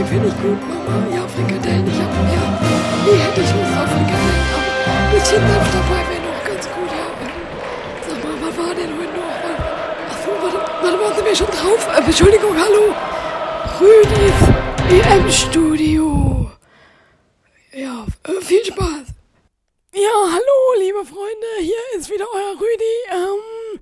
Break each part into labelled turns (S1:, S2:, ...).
S1: nee, finde ich gut, Mama. Ja, Frikadellen, ich hab, ja. Nee, hätte ich Lust auf Frikadellen, aber ein bisschen Senf dabei wäre noch ganz gut, ja. Sag mal, was war denn heute noch? Achso, warte, warte, waren Sie mir schon drauf? Äh, Entschuldigung, hallo. Rüdis EM-Studio. Ja, äh, viel Spaß. Ja, hallo, liebe Freunde, hier ist wieder euer Rüdi. Ähm,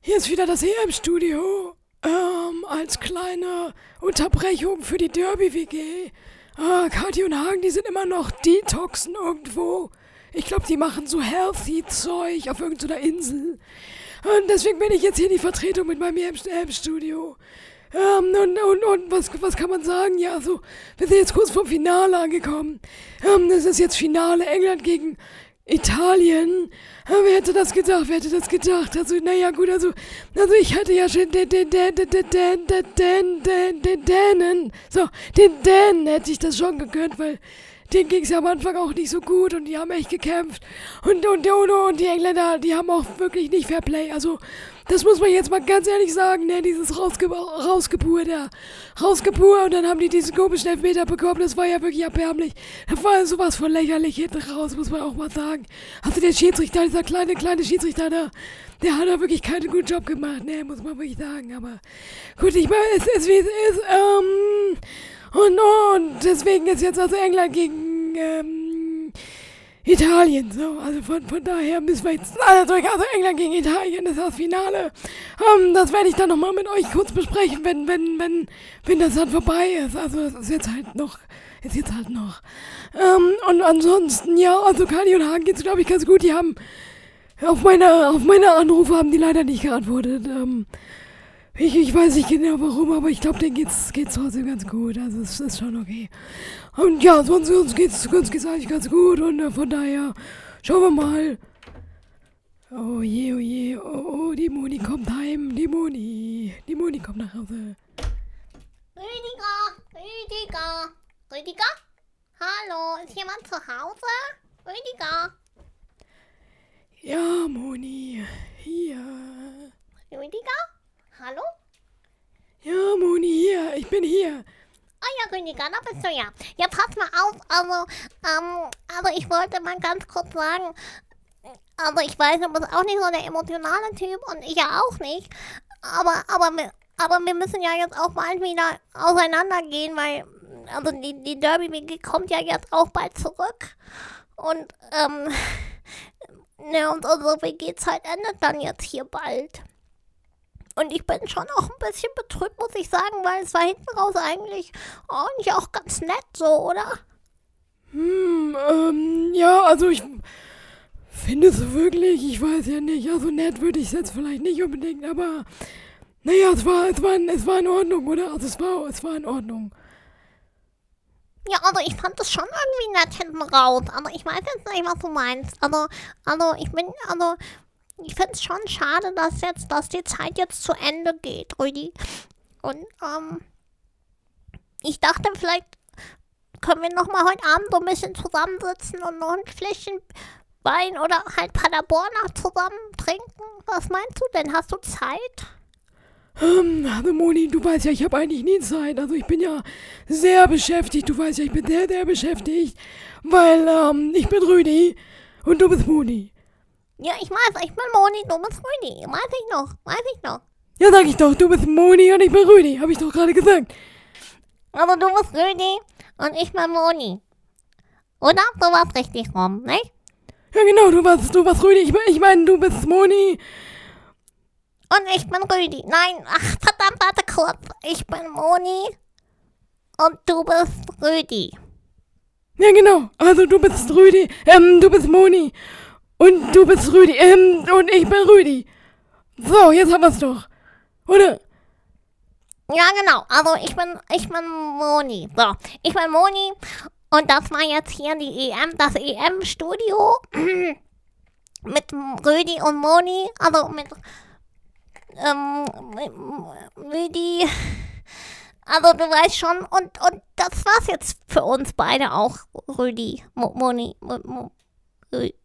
S1: hier ist wieder das EM-Studio. Ähm, als kleine Unterbrechung für die Derby-WG. Ah, Kathi und Hagen, die sind immer noch Detoxen irgendwo. Ich glaube, die machen so healthy Zeug auf irgendeiner Insel. Und deswegen bin ich jetzt hier die Vertretung mit meinem EM-Studio. Ähm, und, und, und was, was kann man sagen? Ja, so, wir sind jetzt kurz vom Finale angekommen. Ähm, das ist jetzt Finale England gegen Italien? Wer hätte das gedacht? Wer hätte das gedacht? Also, naja, gut, also, also ich hatte ja schon den, den, den, den, den, den, den, den Dänen. So, den Dänen hätte ich das schon gegönnt, weil denen ging es ja am Anfang auch nicht so gut und die haben echt gekämpft. Und, und, und, und die Engländer, die haben auch wirklich nicht Fairplay. Also, das muss man jetzt mal ganz ehrlich sagen, ne, dieses Rausge Rausgebur da. Rausgebur und dann haben die diesen komischen Elfmeter bekommen, das war ja wirklich erbärmlich. Da war sowas von lächerlich hinten raus, muss man auch mal sagen. Also der Schiedsrichter, dieser kleine, kleine Schiedsrichter da, der hat da wirklich keinen guten Job gemacht, ne, muss man wirklich sagen. Aber gut, ich meine, es ist wie es ist, ähm, und, und deswegen ist jetzt also England gegen, ähm, Italien. So, also von, von daher müssen wir jetzt alle durch. Also England gegen Italien ist das Finale. Ähm, das werde ich dann nochmal mit euch kurz besprechen, wenn, wenn, wenn, wenn das dann vorbei ist. Also es ist jetzt halt noch, ist jetzt halt noch. Ähm, und ansonsten, ja, also Kali und Hagen geht's, glaube ich, ganz gut. Die haben auf meine, auf meine Anrufe haben die leider nicht geantwortet. Ähm, ich, ich weiß nicht genau warum, aber ich glaube, denen geht's, geht's trotzdem ganz gut. Also es ist schon okay. Und ja, sonst uns geht's, uns geht's eigentlich ganz gut und äh, von daher schauen wir mal. Oh je, oh je, oh, oh, die Moni kommt heim, die Moni. Die Moni kommt nach Hause.
S2: Rüdiger, Rüdiger, Rüdiger? Hallo, ist jemand zu Hause? Rüdiger?
S1: Ja, Moni, hier.
S2: Rüdiger? Hallo?
S1: Ja, Moni, hier, ich bin hier.
S2: Ah ja, Rüdiger, da bist du ja. Ja, pass mal auf, also, ähm, also ich wollte mal ganz kurz sagen, also ich weiß, du bist auch nicht so der emotionale Typ und ich ja auch nicht, aber, aber, aber wir müssen ja jetzt auch bald wieder auseinandergehen, weil, also die, die Derby kommt ja jetzt auch bald zurück und, ähm, ne, und unsere WG-Zeit endet dann jetzt hier bald. Und ich bin schon auch ein bisschen betrübt, muss ich sagen, weil es war hinten raus eigentlich eigentlich auch ganz nett so, oder?
S1: Hm, ähm, ja, also ich finde es wirklich, ich weiß ja nicht, also nett würde ich es jetzt vielleicht nicht unbedingt, aber naja, es war, es war, es war in Ordnung, oder? Also es war, es war in Ordnung.
S2: Ja, also ich fand es schon irgendwie nett hinten raus. Also ich weiß jetzt nicht, was du meinst. Also, also ich bin, also ich finde es schon schade, dass jetzt, dass die Zeit jetzt zu Ende geht, Rüdi. Und ähm, ich dachte, vielleicht können wir noch mal heute Abend so ein bisschen zusammensitzen und noch ein Fläschchen Wein oder halt Paderborner zusammen trinken. Was meinst du denn? Hast du Zeit?
S1: Ähm, also Moni, du weißt ja, ich habe eigentlich nie Zeit. Also ich bin ja sehr beschäftigt. Du weißt ja, ich bin sehr, sehr beschäftigt. Weil, ähm, ich bin Rüdi und du bist Moni.
S2: Ja, ich weiß, ich bin Moni, du bist Rüdi. Weiß ich noch, weiß ich noch.
S1: Ja, sag ich doch, du bist Moni und ich bin Rüdi, hab ich doch gerade gesagt.
S2: Aber du bist Rüdi und ich bin Moni. Oder? Du warst richtig rum, ne?
S1: Ja, genau, du warst, du warst Rüdi. Ich, ich meine, du bist Moni.
S2: Und ich bin Rüdi. Nein, ach, verdammt, warte kurz. Ich bin Moni und du bist Rüdi.
S1: Ja, genau. Also du bist Rüdi, ähm, du bist Moni. Und du bist Rüdi. Ähm, und ich bin Rüdi. So, jetzt haben wir's doch. Oder?
S2: Ja, genau. Also ich bin, ich bin Moni. So, ich bin Moni. Und das war jetzt hier die EM, das EM-Studio. mit Rüdi und Moni. Also mit, ähm, mit Rüdi. Also du weißt schon. Und, und das war's jetzt für uns beide auch, Rüdi. Mo Moni. Mo Mo Rüdi.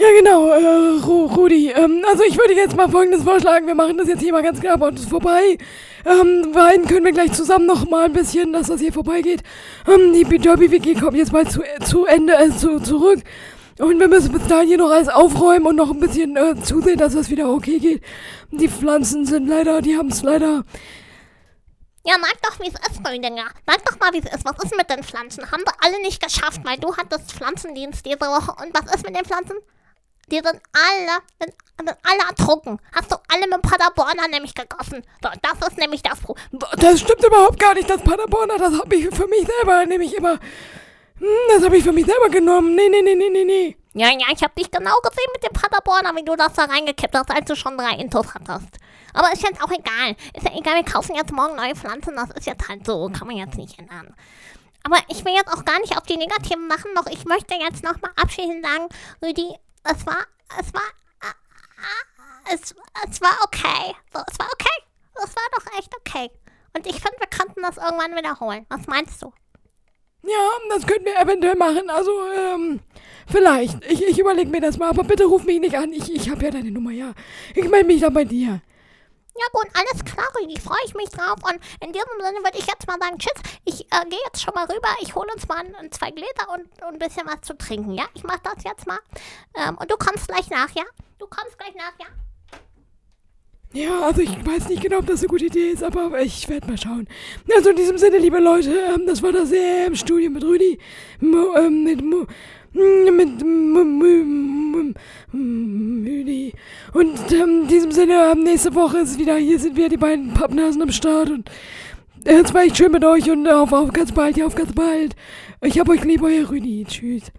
S1: Ja, genau, äh, Ru Rudi. Ähm, also ich würde jetzt mal folgendes vorschlagen. Wir machen das jetzt hier mal ganz knapp und ist vorbei. Ähm, weinen können wir gleich zusammen noch mal ein bisschen, dass das hier vorbeigeht. Ähm, die Derby-WG kommt jetzt bald zu, zu Ende, äh, zu, zurück. Und wir müssen bis dahin hier noch alles aufräumen und noch ein bisschen äh, zusehen, dass das wieder okay geht. Die Pflanzen sind leider, die haben es leider
S2: Ja, sag doch, wie es ist, Rüdiger. Sag doch mal, wie es ist. Was ist mit den Pflanzen? Haben wir alle nicht geschafft, weil du hattest Pflanzendienst diese Woche. Und was ist mit den Pflanzen? Die sind alle, sind, sind alle ertrunken. Hast du alle mit Paderborner nämlich gegossen. So, das ist nämlich das Problem.
S1: Das stimmt überhaupt gar nicht, das Paderborner, das habe ich für mich selber nämlich immer. Hm, Das habe ich für mich selber genommen. Nee, nee, nee, nee, nee, nee.
S2: Ja, ja, ich hab dich genau gesehen mit dem Paderborner, wie du das da reingekippt hast, als du schon drei Intos hattest. Aber ist jetzt auch egal. Ist ja egal, wir kaufen jetzt morgen neue Pflanzen, das ist jetzt halt so, kann man jetzt nicht ändern. Aber ich will jetzt auch gar nicht auf die negativen machen, noch ich möchte jetzt nochmal abschließend sagen, Rüdi, es war, es war, ah, ah, es, es war okay. So, es war okay. Es war doch echt okay. Und ich finde, wir könnten das irgendwann wiederholen. Was meinst du?
S1: Ja, das könnten wir eventuell machen. Also, ähm, vielleicht. Ich, ich überlege mir das mal, aber bitte ruf mich nicht an. Ich, ich habe ja deine Nummer, ja. Ich melde mich dann bei dir.
S2: Ja gut, alles klar, Rüdi, freue ich mich drauf. Und in diesem Sinne würde ich jetzt mal sagen, tschüss, ich äh, gehe jetzt schon mal rüber, ich hole uns mal ein, zwei Gläser und, und ein bisschen was zu trinken, ja? Ich mache das jetzt mal. Ähm, und du kommst gleich nach, ja? Du kommst gleich nach, ja?
S1: Ja, also ich weiß nicht genau, ob das eine gute Idee ist, aber ich werde mal schauen. Also in diesem Sinne, liebe Leute, ähm, das war das im Studio mit Rüdi. Mo, ähm, mit Mo, Rüdi. Und ähm, in diesem Sinne, nächste Woche ist wieder, hier sind wir die beiden Pappnasen am Start und äh, es war echt schön mit euch und auf, auf ganz bald, ja, auf ganz bald. Ich hab euch lieb, euer Rüdi. Tschüss.